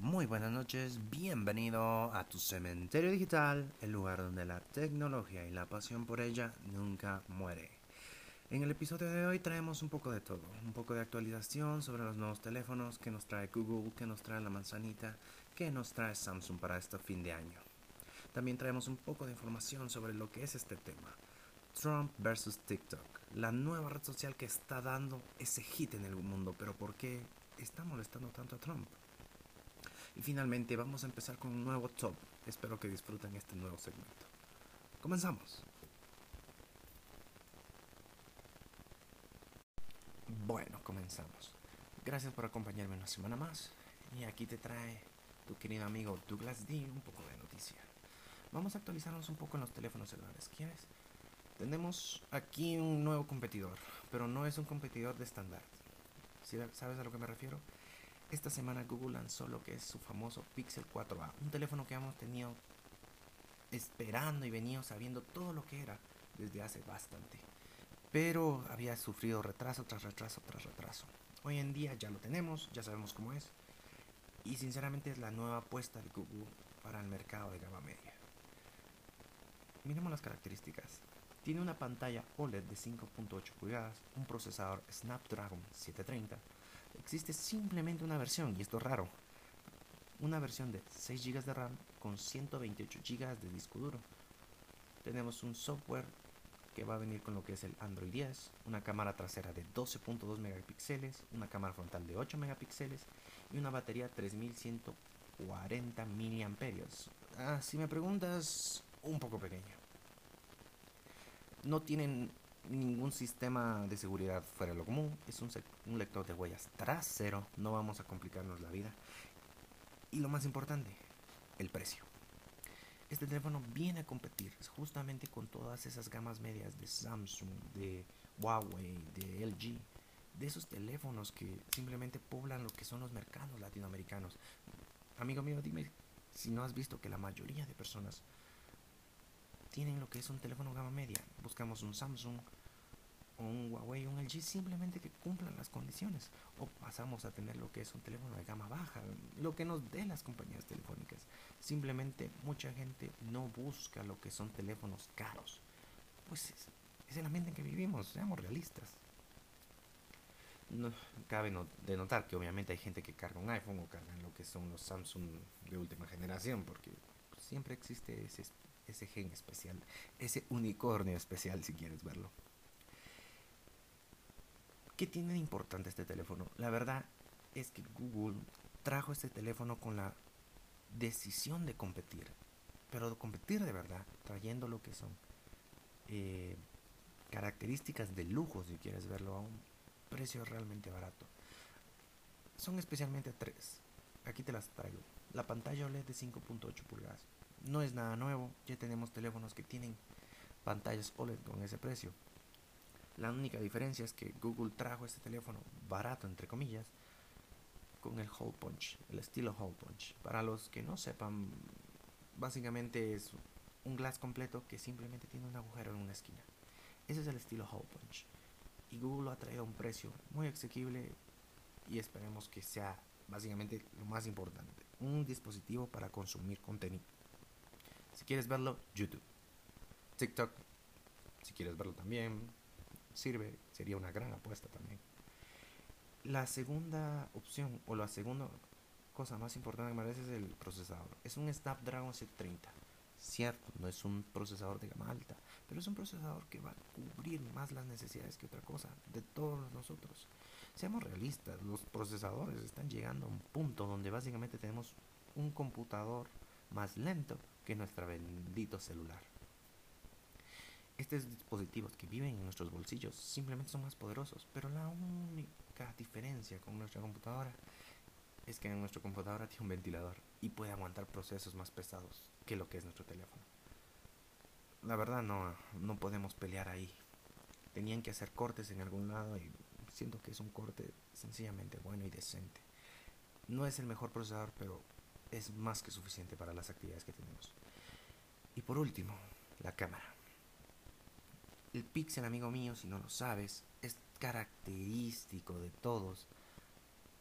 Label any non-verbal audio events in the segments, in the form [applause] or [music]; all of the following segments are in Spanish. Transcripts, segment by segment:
Muy buenas noches, bienvenido a tu cementerio digital, el lugar donde la tecnología y la pasión por ella nunca muere. En el episodio de hoy traemos un poco de todo, un poco de actualización sobre los nuevos teléfonos que nos trae Google, que nos trae la manzanita, que nos trae Samsung para este fin de año. También traemos un poco de información sobre lo que es este tema. Trump versus TikTok, la nueva red social que está dando ese hit en el mundo, pero ¿por qué está molestando tanto a Trump? Y finalmente vamos a empezar con un nuevo top. Espero que disfruten este nuevo segmento. Comenzamos. Bueno, comenzamos. Gracias por acompañarme una semana más. Y aquí te trae tu querido amigo Douglas D un poco de noticia. Vamos a actualizarnos un poco en los teléfonos celulares. ¿Quieres? Tenemos aquí un nuevo competidor, pero no es un competidor de estándar. ¿Sabes a lo que me refiero? Esta semana Google lanzó lo que es su famoso Pixel 4a, un teléfono que hemos tenido esperando y venido sabiendo todo lo que era desde hace bastante pero había sufrido retraso tras retraso tras retraso. Hoy en día ya lo tenemos, ya sabemos cómo es, y sinceramente es la nueva apuesta de Google para el mercado de gama media. Miremos las características. Tiene una pantalla OLED de 5.8 pulgadas, un procesador Snapdragon 730. Existe simplemente una versión, y esto es raro, una versión de 6 GB de RAM con 128 GB de disco duro. Tenemos un software que va a venir con lo que es el Android 10, una cámara trasera de 12.2 megapíxeles, una cámara frontal de 8 megapíxeles y una batería 3140 miliamperios. Ah, si me preguntas, un poco pequeño. No tienen ningún sistema de seguridad fuera de lo común, es un, un lector de huellas trasero, no vamos a complicarnos la vida. Y lo más importante, el precio. Este teléfono viene a competir justamente con todas esas gamas medias de Samsung, de Huawei, de LG, de esos teléfonos que simplemente poblan lo que son los mercados latinoamericanos. Amigo mío, dime si no has visto que la mayoría de personas tienen lo que es un teléfono gama media. Buscamos un Samsung, un Huawei, un LG, simplemente que cumplan las condiciones. O pasamos a tener lo que es un teléfono de gama baja, lo que nos den las compañías telefónicas. Simplemente mucha gente no busca lo que son teléfonos caros. Pues es, es el ambiente en que vivimos, seamos realistas. No, cabe no, de notar que obviamente hay gente que carga un iPhone o carga lo que son los Samsung de última generación, porque siempre existe ese, ese gen especial, ese unicornio especial si quieres verlo. ¿Qué tiene de importante este teléfono? La verdad es que Google trajo este teléfono con la decisión de competir, pero de competir de verdad, trayendo lo que son eh, características de lujo, si quieres verlo, a un precio realmente barato. Son especialmente tres. Aquí te las traigo. La pantalla OLED de 5.8 pulgadas. No es nada nuevo, ya tenemos teléfonos que tienen pantallas OLED con ese precio. La única diferencia es que Google trajo este teléfono barato, entre comillas, con el hole punch, el estilo hole punch. Para los que no sepan, básicamente es un glass completo que simplemente tiene un agujero en una esquina. Ese es el estilo hole punch. Y Google lo ha traído a un precio muy asequible y esperemos que sea básicamente lo más importante, un dispositivo para consumir contenido. Si quieres verlo, YouTube. TikTok, si quieres verlo también, sirve, sería una gran apuesta también. La segunda opción o la segunda cosa más importante que me parece es el procesador. Es un Snapdragon 730. Cierto, no es un procesador de gama alta, pero es un procesador que va a cubrir más las necesidades que otra cosa de todos nosotros. Seamos realistas, los procesadores están llegando a un punto donde básicamente tenemos un computador más lento que nuestro bendito celular. Estos dispositivos que viven en nuestros bolsillos simplemente son más poderosos, pero la única diferencia con nuestra computadora es que en nuestra computadora tiene un ventilador y puede aguantar procesos más pesados que lo que es nuestro teléfono. La verdad no, no podemos pelear ahí. Tenían que hacer cortes en algún lado y siento que es un corte sencillamente bueno y decente. No es el mejor procesador, pero es más que suficiente para las actividades que tenemos. Y por último, la cámara. El Pixel, amigo mío, si no lo sabes, es característico de todos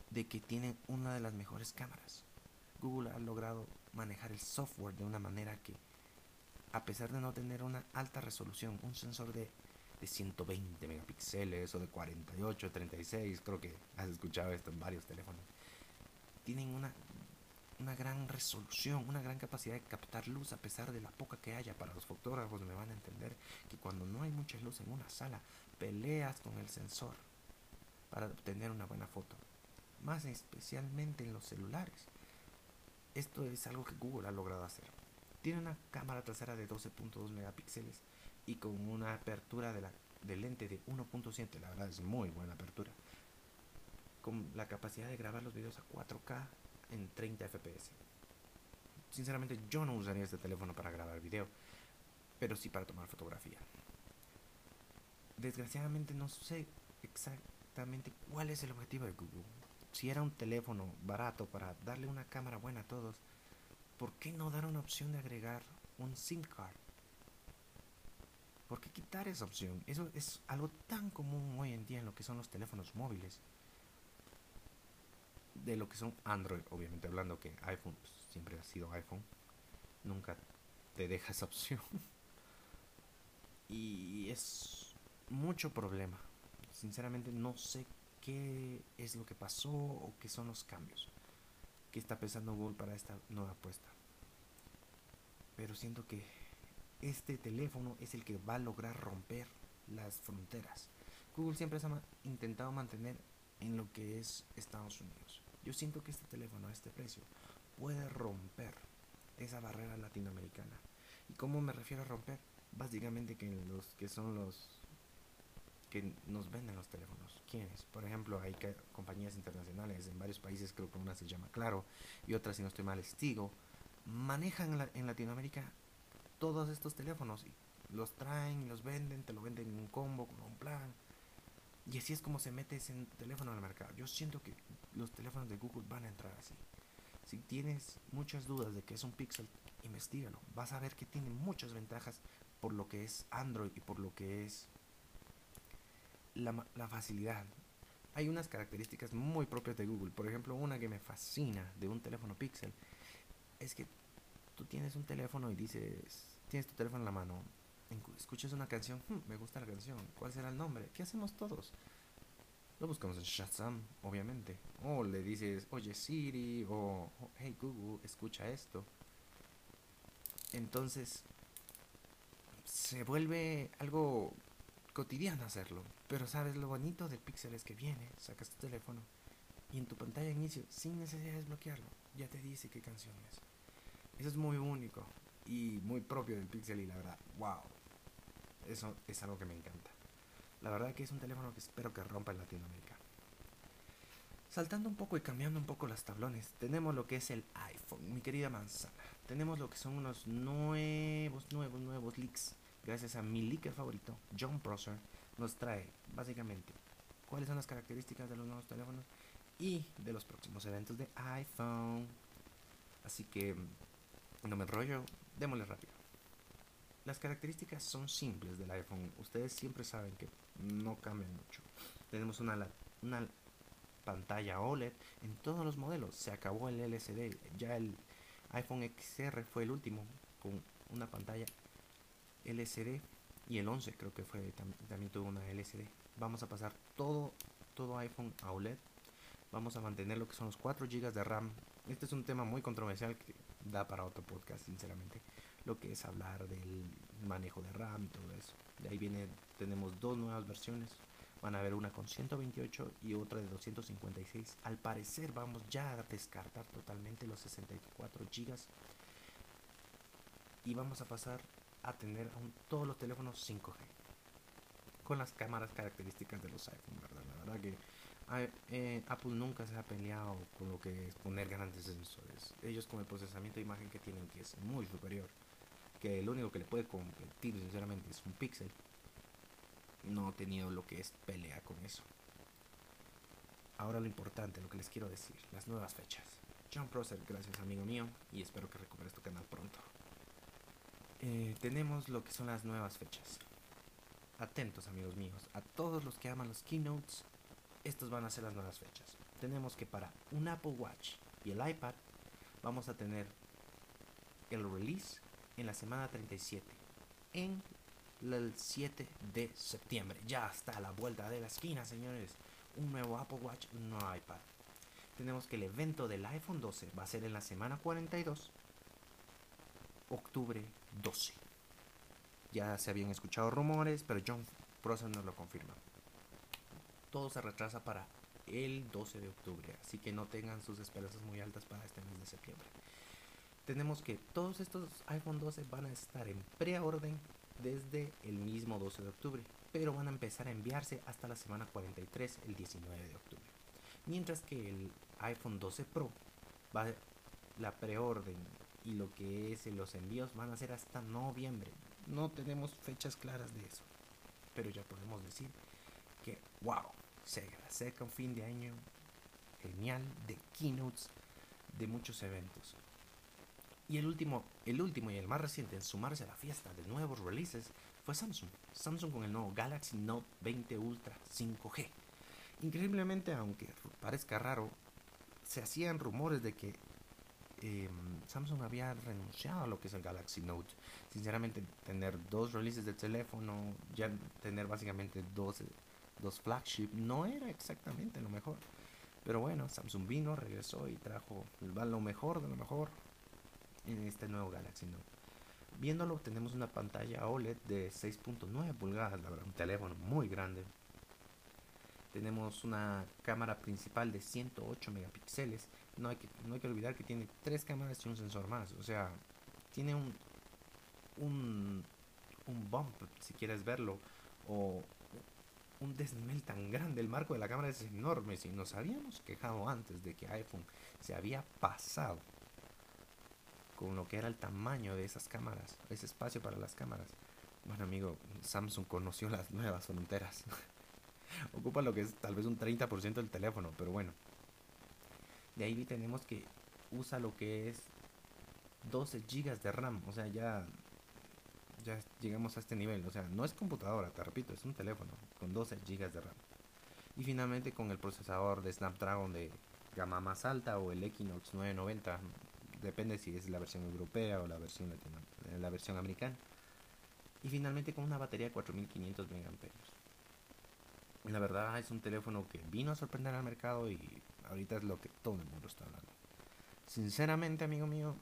de que tiene una de las mejores cámaras. Google ha logrado manejar el software de una manera que, a pesar de no tener una alta resolución, un sensor de, de 120 megapíxeles o de 48, 36, creo que has escuchado esto en varios teléfonos, tienen una, una gran resolución, una gran capacidad de captar luz a pesar de la poca que haya. Para los fotógrafos me van a entender que cuando no hay mucha luz en una sala, peleas con el sensor para obtener una buena foto. Más especialmente en los celulares. Esto es algo que Google ha logrado hacer. Tiene una cámara trasera de 12.2 megapíxeles y con una apertura de, la, de lente de 1.7, la verdad es muy buena apertura. Con la capacidad de grabar los videos a 4K en 30 fps. Sinceramente yo no usaría este teléfono para grabar video, pero sí para tomar fotografía. Desgraciadamente no sé exactamente cuál es el objetivo de Google. Si era un teléfono barato para darle una cámara buena a todos, ¿por qué no dar una opción de agregar un SIM card? ¿Por qué quitar esa opción? Eso es algo tan común hoy en día en lo que son los teléfonos móviles. De lo que son Android, obviamente hablando que iPhone pues, siempre ha sido iPhone. Nunca te deja esa opción. [laughs] y es mucho problema. Sinceramente no sé qué es lo que pasó o qué son los cambios que está pensando Google para esta nueva apuesta. Pero siento que este teléfono es el que va a lograr romper las fronteras. Google siempre ha intentado mantener en lo que es Estados Unidos. Yo siento que este teléfono a este precio puede romper esa barrera latinoamericana. ¿Y cómo me refiero a romper? Básicamente que los que son los que nos venden los teléfonos. ¿Quiénes? Por ejemplo, hay compañías internacionales en varios países, creo que una se llama Claro y otra, si no estoy mal, Stigo. Manejan en Latinoamérica todos estos teléfonos y los traen y los venden, te lo venden en un combo, con un plan. Y así es como se mete ese teléfono al mercado. Yo siento que los teléfonos de Google van a entrar así. Si tienes muchas dudas de que es un Pixel, investigalo. Vas a ver que tiene muchas ventajas por lo que es Android y por lo que es la, la facilidad. Hay unas características muy propias de Google. Por ejemplo, una que me fascina de un teléfono Pixel es que tú tienes un teléfono y dices, tienes tu teléfono en la mano, escuchas una canción, hmm, me gusta la canción, ¿cuál será el nombre? ¿Qué hacemos todos? Lo buscamos en Shazam, obviamente. O le dices, oye Siri, o hey Google, escucha esto. Entonces, se vuelve algo cotidiano hacerlo. Pero sabes, lo bonito del Pixel es que viene, sacas tu teléfono y en tu pantalla de inicio, sin necesidad de desbloquearlo, ya te dice qué canción es. Eso es muy único y muy propio del Pixel y la verdad, wow. Eso es algo que me encanta. La verdad que es un teléfono que espero que rompa en Latinoamérica. Saltando un poco y cambiando un poco los tablones, tenemos lo que es el iPhone, mi querida manzana. Tenemos lo que son unos nuevos, nuevos, nuevos leaks gracias a mi leaker favorito, John Prosser, nos trae básicamente cuáles son las características de los nuevos teléfonos y de los próximos eventos de iPhone. Así que no me enrollo, démosle rápido. Las características son simples del iPhone. Ustedes siempre saben que no cambian mucho. Tenemos una, pantalla OLED en todos los modelos. Se acabó el LCD. Ya el iPhone XR fue el último con una pantalla LCD y el 11 creo que fue también, tuvo una LCD. Vamos a pasar todo todo iPhone a OLED. Vamos a mantener lo que son los 4 GB de RAM. Este es un tema muy controversial que da para otro podcast, sinceramente. Lo que es hablar del manejo de RAM y todo eso. De ahí viene, tenemos dos nuevas versiones. Van a haber una con 128 y otra de 256. Al parecer vamos ya a descartar totalmente los 64 GB. Y vamos a pasar a tener aún todos los teléfonos 5G con las cámaras características de los iPhone, ¿verdad? La verdad que eh, Apple nunca se ha peleado con lo que es poner grandes sensores. Ellos con el procesamiento de imagen que tienen que es muy superior, que el único que le puede competir sinceramente es un Pixel. No he tenido lo que es pelea con eso. Ahora lo importante, lo que les quiero decir, las nuevas fechas. John Prosser, gracias amigo mío, y espero que recuperes tu canal pronto. Eh, tenemos lo que son las nuevas fechas. Atentos amigos míos, a todos los que aman los keynotes, estos van a ser las nuevas fechas. Tenemos que para un Apple Watch y el iPad vamos a tener el release en la semana 37, en el 7 de septiembre. Ya está a la vuelta de la esquina, señores. Un nuevo Apple Watch, un nuevo iPad. Tenemos que el evento del iPhone 12 va a ser en la semana 42, octubre 12. Ya se habían escuchado rumores, pero John Prosser nos lo confirma. Todo se retrasa para el 12 de octubre, así que no tengan sus esperanzas muy altas para este mes de septiembre. Tenemos que todos estos iPhone 12 van a estar en preorden desde el mismo 12 de octubre, pero van a empezar a enviarse hasta la semana 43, el 19 de octubre. Mientras que el iPhone 12 Pro va la preorden y lo que es los envíos van a ser hasta noviembre. No tenemos fechas claras de eso, pero ya podemos decir que wow, se acerca un fin de año genial de keynotes de muchos eventos. Y el último, el último y el más reciente en sumarse a la fiesta de nuevos releases fue Samsung. Samsung con el nuevo Galaxy Note 20 Ultra 5G. Increíblemente, aunque parezca raro, se hacían rumores de que em, Samsung había renunciado a lo que es el Galaxy Note. Sinceramente, tener dos releases de teléfono, ya tener básicamente dos, dos flagship, no era exactamente lo mejor. Pero bueno, Samsung vino, regresó y trajo lo mejor de lo mejor en este nuevo Galaxy Note. Viéndolo tenemos una pantalla OLED de 6.9 pulgadas, la verdad, un teléfono muy grande. Tenemos una cámara principal de 108 megapíxeles. No hay, que, no hay que olvidar que tiene tres cámaras y un sensor más. O sea, tiene un, un, un bump, si quieres verlo. O un desnivel tan grande. El marco de la cámara es enorme. Si nos habíamos quejado antes de que iPhone se había pasado con lo que era el tamaño de esas cámaras, ese espacio para las cámaras. Bueno, amigo, Samsung conoció las nuevas fronteras. [laughs] Ocupa lo que es tal vez un 30% del teléfono, pero bueno. De ahí tenemos que usa lo que es 12 GB de RAM, o sea, ya ya llegamos a este nivel, o sea, no es computadora, te repito, es un teléfono con 12 GB de RAM. Y finalmente con el procesador de Snapdragon de gama más alta o el Equinox 990 depende si es la versión europea o la versión, la versión americana. Y finalmente con una batería de 4500 mAh. La verdad es un teléfono que vino a sorprender al mercado y ahorita es lo que todo el mundo está hablando. Sinceramente, amigo mío,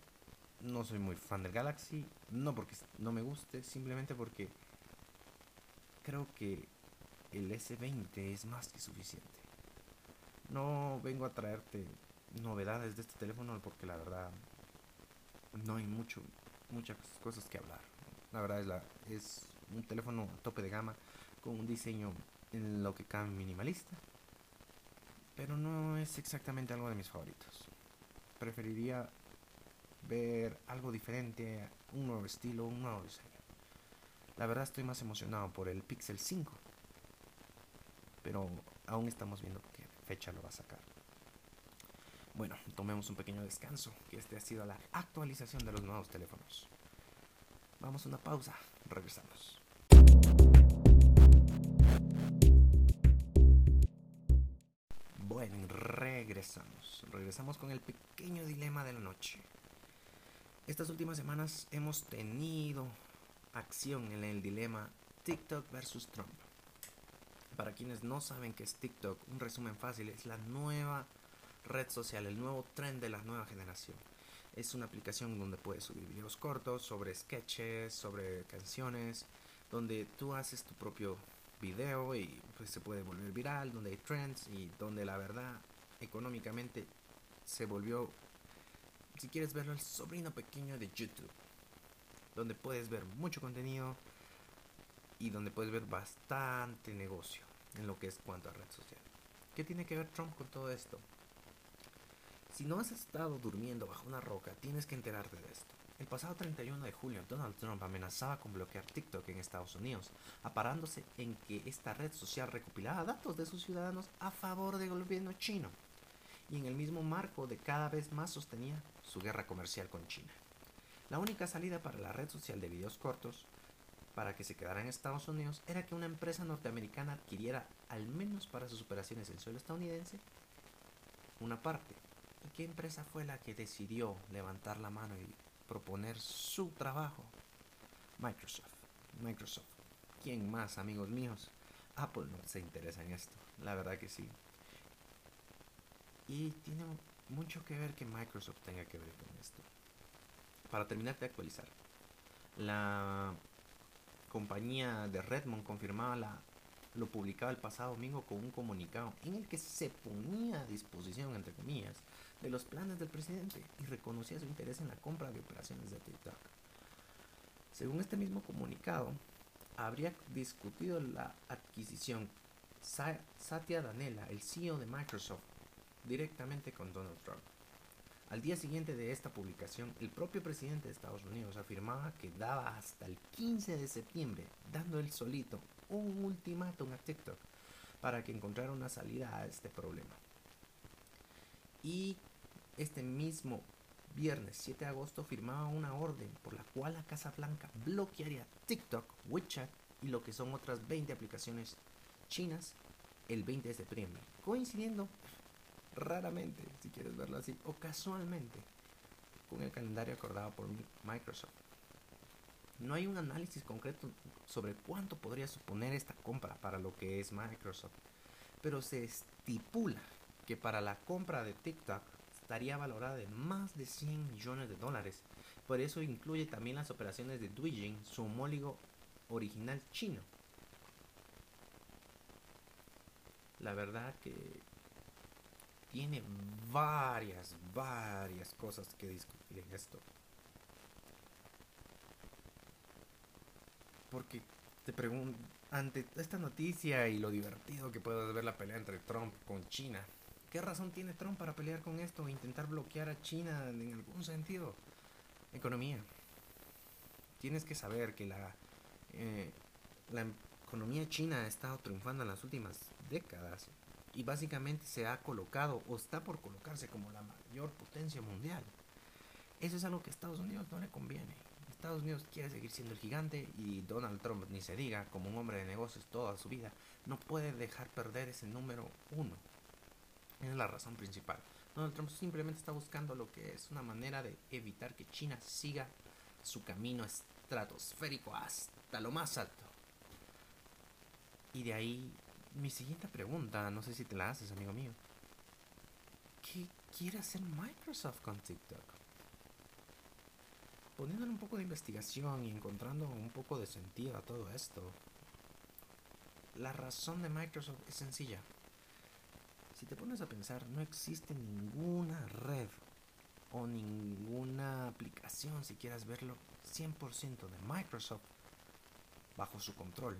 no soy muy fan del Galaxy, no porque no me guste, simplemente porque creo que el S20 es más que suficiente. No vengo a traerte novedades de este teléfono porque la verdad no hay mucho muchas cosas que hablar. La verdad es la es un teléfono a tope de gama con un diseño en lo que cabe minimalista, pero no es exactamente algo de mis favoritos. Preferiría ver algo diferente, un nuevo estilo, un nuevo diseño. La verdad estoy más emocionado por el Pixel 5, pero aún estamos viendo qué fecha lo va a sacar. Bueno, tomemos un pequeño descanso, que este ha sido la actualización de los nuevos teléfonos. Vamos a una pausa, regresamos. Bueno, regresamos. Regresamos con el pequeño dilema de la noche. Estas últimas semanas hemos tenido acción en el dilema TikTok versus Trump. Para quienes no saben qué es TikTok, un resumen fácil, es la nueva red social, el nuevo trend de la nueva generación. Es una aplicación donde puedes subir videos cortos sobre sketches, sobre canciones, donde tú haces tu propio video y pues se puede volver viral, donde hay trends y donde la verdad económicamente se volvió, si quieres verlo, el sobrino pequeño de YouTube, donde puedes ver mucho contenido y donde puedes ver bastante negocio en lo que es cuanto a red social. ¿Qué tiene que ver Trump con todo esto? Si no has estado durmiendo bajo una roca, tienes que enterarte de esto. El pasado 31 de julio, Donald Trump amenazaba con bloquear TikTok en Estados Unidos, aparándose en que esta red social recopilaba datos de sus ciudadanos a favor del gobierno chino, y en el mismo marco de cada vez más sostenía su guerra comercial con China. La única salida para la red social de videos cortos para que se quedara en Estados Unidos era que una empresa norteamericana adquiriera, al menos para sus operaciones en suelo estadounidense, una parte ¿Qué empresa fue la que decidió levantar la mano y proponer su trabajo? Microsoft. Microsoft. ¿Quién más, amigos míos? Apple no se interesa en esto, la verdad que sí. Y tiene mucho que ver que Microsoft tenga que ver con esto. Para terminar de actualizar, la compañía de Redmond confirmaba la, lo publicaba el pasado domingo con un comunicado en el que se ponía a disposición, entre comillas, de los planes del presidente y reconocía su interés en la compra de operaciones de TikTok. Según este mismo comunicado, habría discutido la adquisición Satya Danela, el CEO de Microsoft, directamente con Donald Trump. Al día siguiente de esta publicación, el propio presidente de Estados Unidos afirmaba que daba hasta el 15 de septiembre, dando él solito un ultimátum a TikTok para que encontrara una salida a este problema. Y este mismo viernes 7 de agosto firmaba una orden por la cual la Casa Blanca bloquearía TikTok, WeChat y lo que son otras 20 aplicaciones chinas el 20 de septiembre, coincidiendo raramente, si quieres verlo así, o casualmente con el calendario acordado por Microsoft. No hay un análisis concreto sobre cuánto podría suponer esta compra para lo que es Microsoft, pero se estipula que para la compra de TikTok estaría valorada de más de 100 millones de dólares. Por eso incluye también las operaciones de Douyin, su homólogo original chino. La verdad que tiene varias, varias cosas que discutir en esto. Porque te pregunto, ante esta noticia y lo divertido que puede ver la pelea entre Trump con China, ¿qué razón tiene Trump para pelear con esto e intentar bloquear a China en algún sentido? Economía. Tienes que saber que la, eh, la economía china ha estado triunfando en las últimas décadas y básicamente se ha colocado o está por colocarse como la mayor potencia mundial. Eso es algo que a Estados Unidos no le conviene. Estados Unidos quiere seguir siendo el gigante y Donald Trump, ni se diga, como un hombre de negocios toda su vida, no puede dejar perder ese número uno. Es la razón principal. Donald Trump simplemente está buscando lo que es una manera de evitar que China siga su camino estratosférico hasta lo más alto. Y de ahí mi siguiente pregunta, no sé si te la haces, amigo mío. ¿Qué quiere hacer Microsoft con TikTok? Poniéndole un poco de investigación y encontrando un poco de sentido a todo esto, la razón de Microsoft es sencilla. Si te pones a pensar, no existe ninguna red o ninguna aplicación, si quieras verlo, 100% de Microsoft bajo su control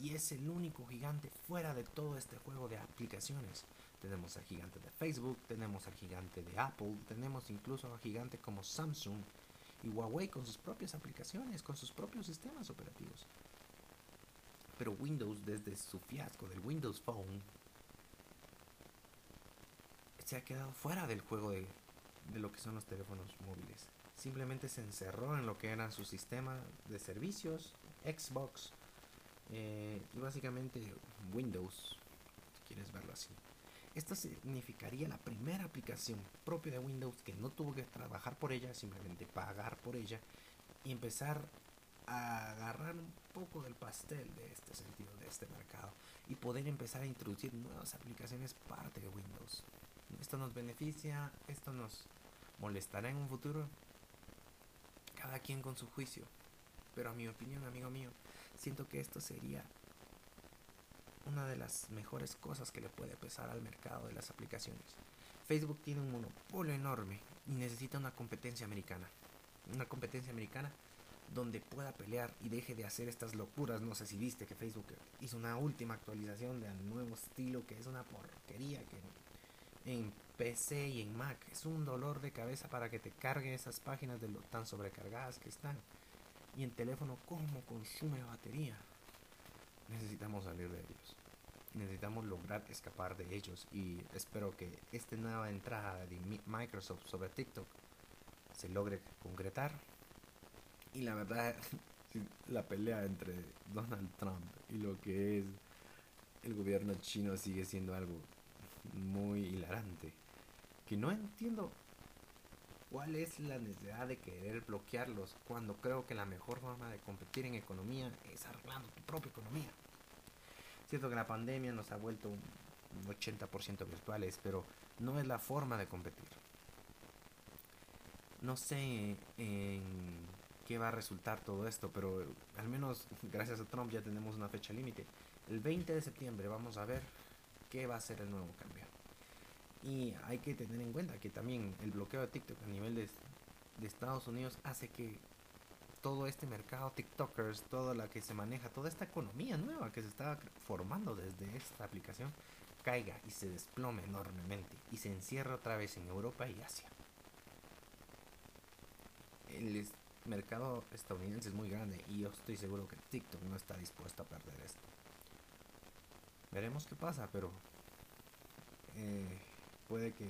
y es el único gigante fuera de todo este juego de aplicaciones. Tenemos al gigante de Facebook, tenemos al gigante de Apple, tenemos incluso al gigante como Samsung y Huawei con sus propias aplicaciones, con sus propios sistemas operativos. Pero Windows, desde su fiasco del Windows Phone, se ha quedado fuera del juego de, de lo que son los teléfonos móviles. Simplemente se encerró en lo que era su sistema de servicios, Xbox, eh, y básicamente Windows, si quieres verlo así. Esto significaría la primera aplicación propia de Windows que no tuvo que trabajar por ella, simplemente pagar por ella y empezar a agarrar un poco del pastel de este sentido, de este mercado y poder empezar a introducir nuevas aplicaciones parte de Windows. Esto nos beneficia, esto nos molestará en un futuro, cada quien con su juicio. Pero a mi opinión, amigo mío, siento que esto sería una de las mejores cosas que le puede pesar al mercado de las aplicaciones. Facebook tiene un monopolio enorme y necesita una competencia americana. Una competencia americana donde pueda pelear y deje de hacer estas locuras. No sé si viste que Facebook hizo una última actualización del nuevo estilo que es una porquería que en PC y en Mac es un dolor de cabeza para que te cargue esas páginas de lo tan sobrecargadas que están y en teléfono cómo consume batería. Necesitamos salir de ellos. Necesitamos lograr escapar de ellos y espero que esta nueva entrada de Microsoft sobre TikTok se logre concretar. Y la verdad, [laughs] la pelea entre Donald Trump y lo que es el gobierno chino sigue siendo algo muy hilarante. que no entiendo cuál es la necesidad de querer bloquearlos cuando creo que la mejor forma de competir en economía es arreglando tu propia economía. Cierto que la pandemia nos ha vuelto un 80% virtuales, pero no es la forma de competir. No sé en qué va a resultar todo esto, pero al menos [laughs] gracias a Trump ya tenemos una fecha límite. El 20 de septiembre vamos a ver qué va a ser el nuevo cambio. Y hay que tener en cuenta que también el bloqueo de TikTok a nivel de, Estados Unidos hace que todo este mercado TikTokers, toda la que se maneja, toda esta economía nueva que se está formando desde esta aplicación, caiga y se desplome enormemente y se encierra otra vez en Europa y Asia. El mercado estadounidense es muy grande y yo estoy seguro que TikTok no está dispuesto a perder esto. Veremos qué pasa, pero eh, puede que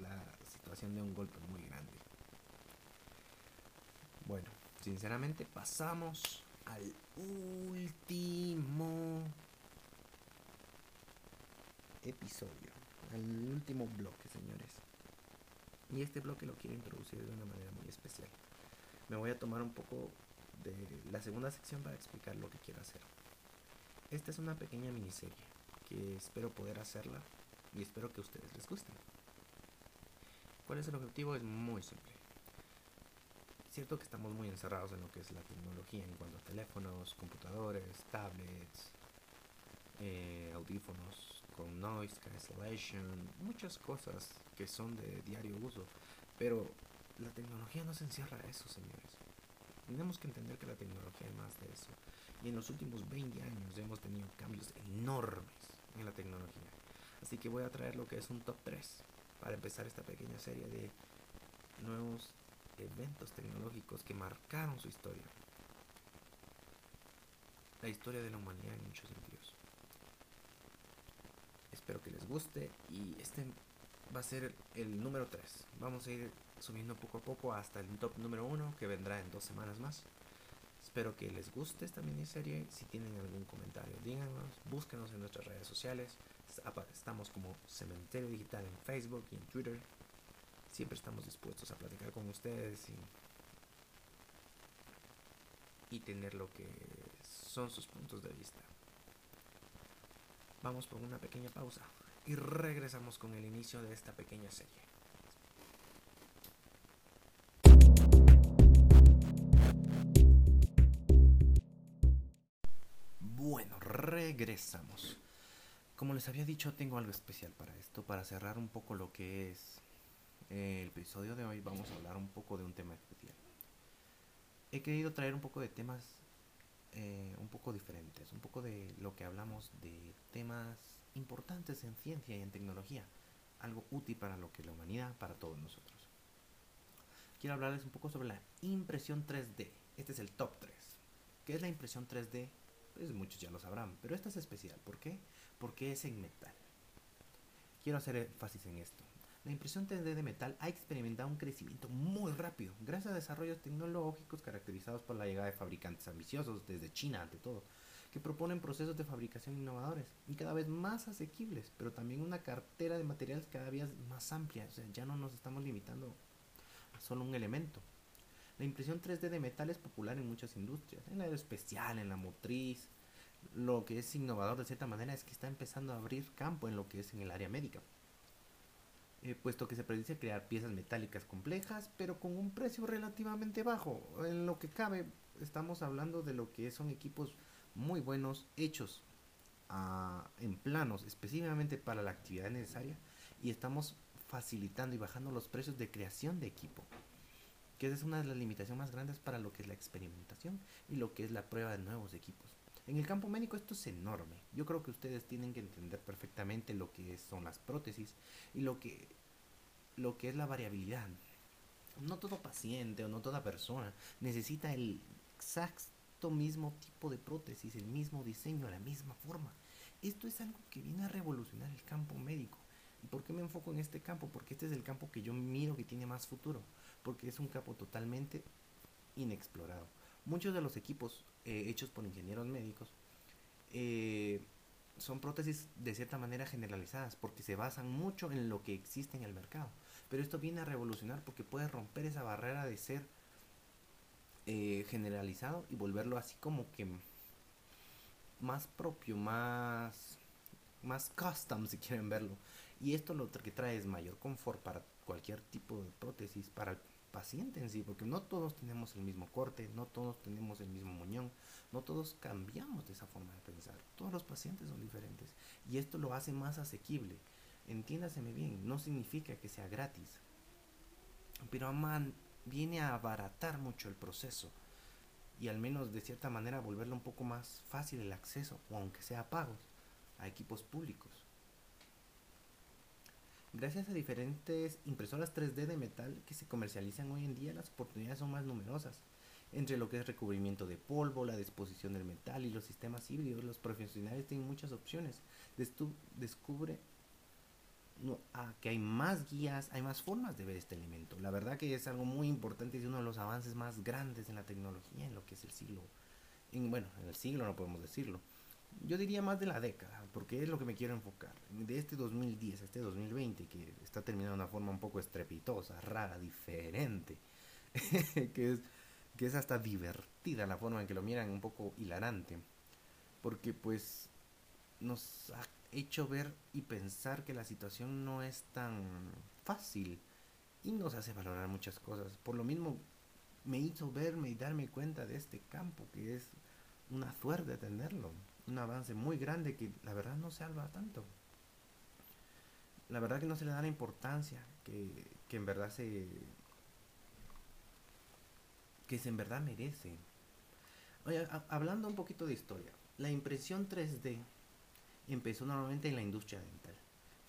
la situación dé un golpe muy grande. Bueno, sinceramente pasamos al último episodio, al último bloque, señores. Y este bloque lo quiero introducir de una manera muy especial. Me voy a tomar un poco de la segunda sección para explicar lo que quiero hacer. Esta es una pequeña miniserie que espero poder hacerla y espero que a ustedes les guste. ¿Cuál es el objetivo? Es muy simple. Cierto que estamos muy encerrados en lo que es la tecnología en cuanto a teléfonos, computadores, tablets, eh, audífonos con noise cancellation, muchas cosas que son de diario uso. Pero la tecnología no se encierra a eso, señores. Tenemos que entender que la tecnología es más de eso. Y en los últimos 20 años hemos tenido cambios enormes en la tecnología. Así que voy a traer lo que es un top 3 para empezar esta pequeña serie de nuevos eventos tecnológicos que marcaron su historia. La historia de la humanidad en muchos sentidos. Espero que les guste y este va a ser el número 3. Vamos a ir subiendo poco a poco hasta el top número 1 que vendrá en dos semanas más. Espero que les guste esta miniserie. Si tienen algún comentario, díganos. Búsquenos en nuestras redes sociales. Estamos como Cementerio Digital en Facebook y en Twitter. Siempre estamos dispuestos a platicar con ustedes y, y tener lo que son sus puntos de vista. Vamos por una pequeña pausa y regresamos con el inicio de esta pequeña serie. Regresamos. Como les había dicho, tengo algo especial para esto, para cerrar un poco lo que es eh, el episodio de hoy. Vamos a hablar un poco de un tema especial. He querido traer un poco de temas eh, un poco diferentes, un poco de lo que hablamos de temas importantes en ciencia y en tecnología, algo útil para lo que la humanidad, para todos nosotros. Quiero hablarles un poco sobre la impresión 3D. Este es el top 3. ¿Qué es la impresión 3D? Pues muchos ya lo sabrán, pero esta es especial. ¿Por qué? Porque es en metal. Quiero hacer énfasis en esto. La impresión 3D de metal ha experimentado un crecimiento muy rápido, gracias a desarrollos tecnológicos caracterizados por la llegada de fabricantes ambiciosos, desde China ante todo, que proponen procesos de fabricación innovadores y cada vez más asequibles, pero también una cartera de materiales cada vez más amplia, o sea, ya no nos estamos limitando a solo un elemento. La impresión 3D de metal es popular en muchas industrias, en la aeroespacial, en la motriz. Lo que es innovador de cierta manera es que está empezando a abrir campo en lo que es en el área médica. Eh, puesto que se predice crear piezas metálicas complejas, pero con un precio relativamente bajo. En lo que cabe, estamos hablando de lo que son equipos muy buenos, hechos ah, en planos específicamente para la actividad necesaria, y estamos facilitando y bajando los precios de creación de equipo que es una de las limitaciones más grandes para lo que es la experimentación y lo que es la prueba de nuevos equipos. En el campo médico esto es enorme. Yo creo que ustedes tienen que entender perfectamente lo que son las prótesis y lo que, lo que es la variabilidad. No todo paciente o no toda persona necesita el exacto mismo tipo de prótesis, el mismo diseño, la misma forma. Esto es algo que viene a revolucionar el campo médico. ¿Y por qué me enfoco en este campo? Porque este es el campo que yo miro que tiene más futuro porque es un campo totalmente inexplorado. Muchos de los equipos eh, hechos por ingenieros médicos eh, son prótesis de cierta manera generalizadas porque se basan mucho en lo que existe en el mercado. Pero esto viene a revolucionar porque puede romper esa barrera de ser eh, generalizado y volverlo así como que más propio, más, más custom si quieren verlo. Y esto lo que trae es mayor confort para cualquier tipo de prótesis, para paciente en sí, porque no todos tenemos el mismo corte, no todos tenemos el mismo muñón, no todos cambiamos de esa forma de pensar. Todos los pacientes son diferentes y esto lo hace más asequible. Entiéndaseme bien, no significa que sea gratis, pero viene a abaratar mucho el proceso y al menos de cierta manera volverlo un poco más fácil el acceso, o aunque sea pagos, a equipos públicos. Gracias a diferentes impresoras 3D de metal que se comercializan hoy en día, las oportunidades son más numerosas. Entre lo que es recubrimiento de polvo, la disposición del metal y los sistemas híbridos, los profesionales tienen muchas opciones. descubre que hay más guías, hay más formas de ver este elemento. La verdad que es algo muy importante, es uno de los avances más grandes en la tecnología en lo que es el siglo. En, bueno, en el siglo no podemos decirlo yo diría más de la década, porque es lo que me quiero enfocar. De este 2010 a este 2020, que está terminando de una forma un poco estrepitosa, rara, diferente, [laughs] que, es, que es hasta divertida la forma en que lo miran, un poco hilarante, porque pues nos ha hecho ver y pensar que la situación no es tan fácil y nos hace valorar muchas cosas. Por lo mismo, me hizo verme y darme cuenta de este campo, que es una suerte tenerlo un avance muy grande que la verdad no se habla tanto. La verdad que no se le da la importancia que, que en verdad se que se en verdad merece. Hablando un poquito de historia, la impresión 3D empezó normalmente en la industria dental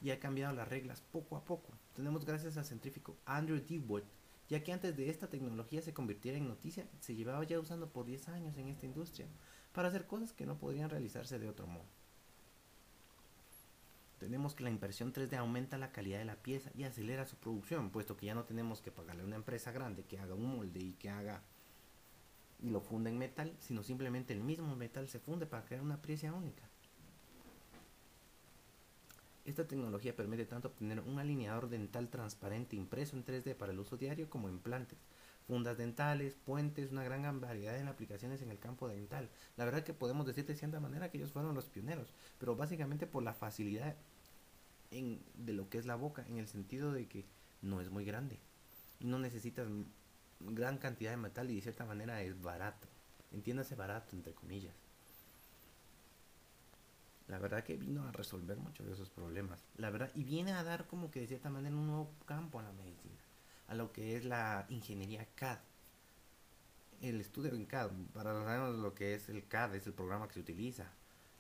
y ha cambiado las reglas poco a poco. Tenemos gracias al científico Andrew Wood ya que antes de esta tecnología se convirtiera en noticia, se llevaba ya usando por 10 años en esta industria para hacer cosas que no podrían realizarse de otro modo. Tenemos que la impresión 3D aumenta la calidad de la pieza y acelera su producción, puesto que ya no tenemos que pagarle a una empresa grande que haga un molde y que haga y lo funda en metal, sino simplemente el mismo metal se funde para crear una pieza única. Esta tecnología permite tanto obtener un alineador dental transparente impreso en 3D para el uso diario como implantes, fundas dentales, puentes, una gran variedad de aplicaciones en el campo dental. La verdad que podemos decir de cierta manera que ellos fueron los pioneros, pero básicamente por la facilidad en, de lo que es la boca, en el sentido de que no es muy grande. No necesitas gran cantidad de metal y de cierta manera es barato. Entiéndase barato, entre comillas. La verdad que vino a resolver muchos de esos problemas. La verdad, y viene a dar como que de cierta manera un nuevo campo a la medicina a lo que es la ingeniería CAD. El estudio en CAD, para lo que es el CAD, es el programa que se utiliza.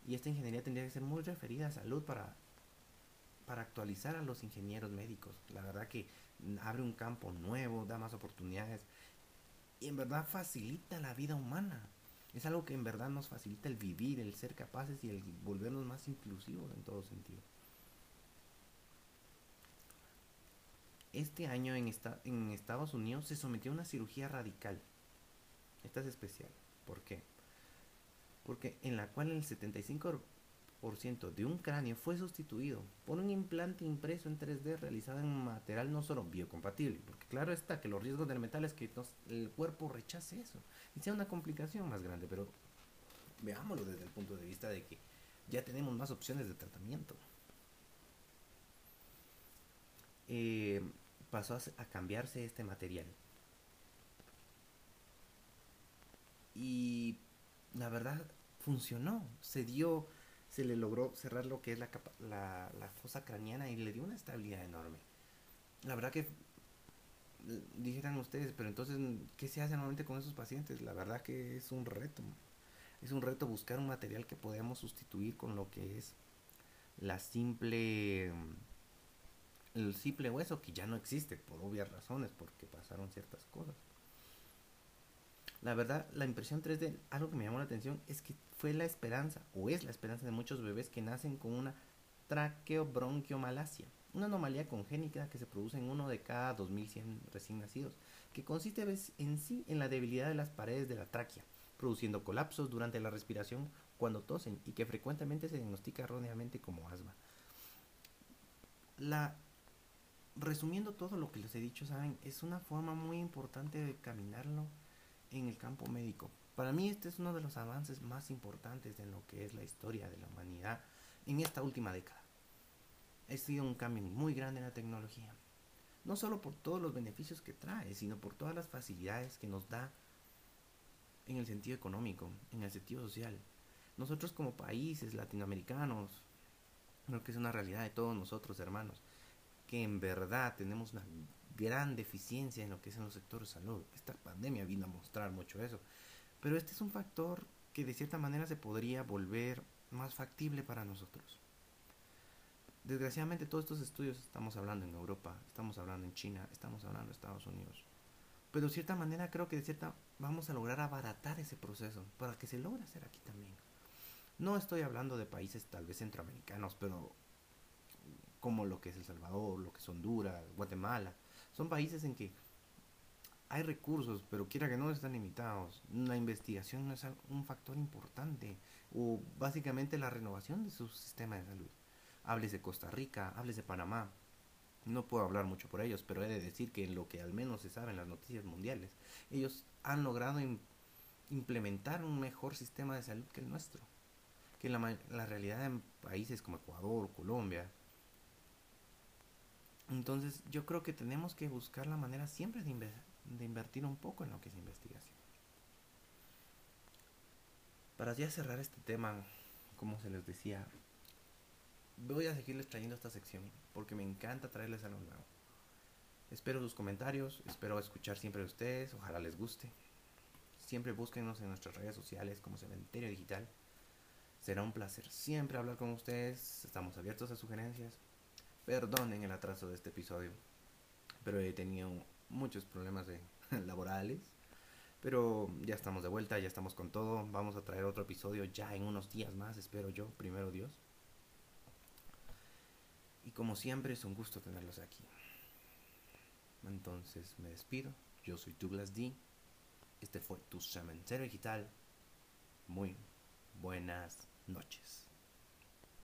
Y esta ingeniería tendría que ser muy referida a salud para, para actualizar a los ingenieros médicos. La verdad que abre un campo nuevo, da más oportunidades y en verdad facilita la vida humana. Es algo que en verdad nos facilita el vivir, el ser capaces y el volvernos más inclusivos en todo sentido. Este año en, en Estados Unidos se sometió a una cirugía radical. Esta es especial. ¿Por qué? Porque en la cual el 75% de un cráneo fue sustituido por un implante impreso en 3D realizado en material no solo biocompatible, porque claro está que los riesgos del metal es que el cuerpo rechace eso y sea una complicación más grande, pero veámoslo desde el punto de vista de que ya tenemos más opciones de tratamiento. Eh, pasó a, cambiarse este material. Y la verdad funcionó, se dio, se le logró cerrar lo que es la, la, la fosa craneana y le dio una estabilidad enorme. La verdad que dijeran ustedes, pero entonces, ¿qué se hace normalmente con esos pacientes? La verdad que es un reto. Es un reto buscar un material que podamos sustituir con lo que es la simple el simple hueso que ya no existe por obvias razones, porque pasaron ciertas cosas. La verdad, la impresión 3D, algo que me llamó la atención es que fue la esperanza, o es la esperanza de muchos bebés que nacen con una traqueobronquiomalacia, una anomalía congénita que se produce en uno de cada 2100 recién nacidos, que consiste en sí en la debilidad de las paredes de la tráquea, produciendo colapsos durante la respiración cuando tosen y que frecuentemente se diagnostica erróneamente como asma. La resumiendo todo lo que les he dicho, saben, es una forma muy importante de caminarlo en el campo médico. Para mí este es uno de los avances más importantes en lo que es la historia de la humanidad en esta última década. Ha sido un cambio muy grande en la tecnología. No solo por todos los beneficios que trae, sino por todas las facilidades que nos da en el sentido económico, en el sentido social. Nosotros como países latinoamericanos, creo que es una realidad de todos nosotros, hermanos, que en verdad tenemos una gran deficiencia en lo que es en los sectores de salud. Esta pandemia vino a mostrar mucho eso. Pero este es un factor que de cierta manera se podría volver más factible para nosotros. Desgraciadamente todos estos estudios estamos hablando en Europa, estamos hablando en China, estamos hablando en Estados Unidos. Pero de cierta manera creo que de cierta vamos a lograr abaratar ese proceso para que se logre hacer aquí también. No estoy hablando de países tal vez centroamericanos, pero como lo que es El Salvador, lo que es Honduras, Guatemala. Son países en que hay recursos, pero quiera que no están limitados. La investigación no es un factor importante, o básicamente la renovación de su sistema de salud. Hables de Costa Rica, hables de Panamá. No puedo hablar mucho por ellos, pero he de decir que en lo que al menos se sabe en las noticias mundiales, ellos han logrado implementar un mejor sistema de salud que el nuestro. Que la, la realidad en países como Ecuador, Colombia, entonces yo creo que tenemos que buscar la manera siempre de, invertir un poco en lo que es investigación. Para ya cerrar este tema, como se les decía, voy a seguirles trayendo esta sección porque me encanta traerles algo nuevo. Espero sus comentarios, espero escuchar siempre de ustedes, ojalá les guste. Siempre búsquenos en nuestras redes sociales como Cementerio Digital. Será un placer siempre hablar con ustedes, estamos abiertos a sugerencias. Perdonen el atraso de este episodio, pero he tenido muchos problemas [laughs] laborales. Pero ya estamos de vuelta, ya estamos con todo. Vamos a traer otro episodio ya en unos días más, espero yo, primero Dios. Y como siempre es un gusto tenerlos aquí. Entonces me despido. Yo soy Douglas D. Este fue tu cementerio digital. Muy buenas noches.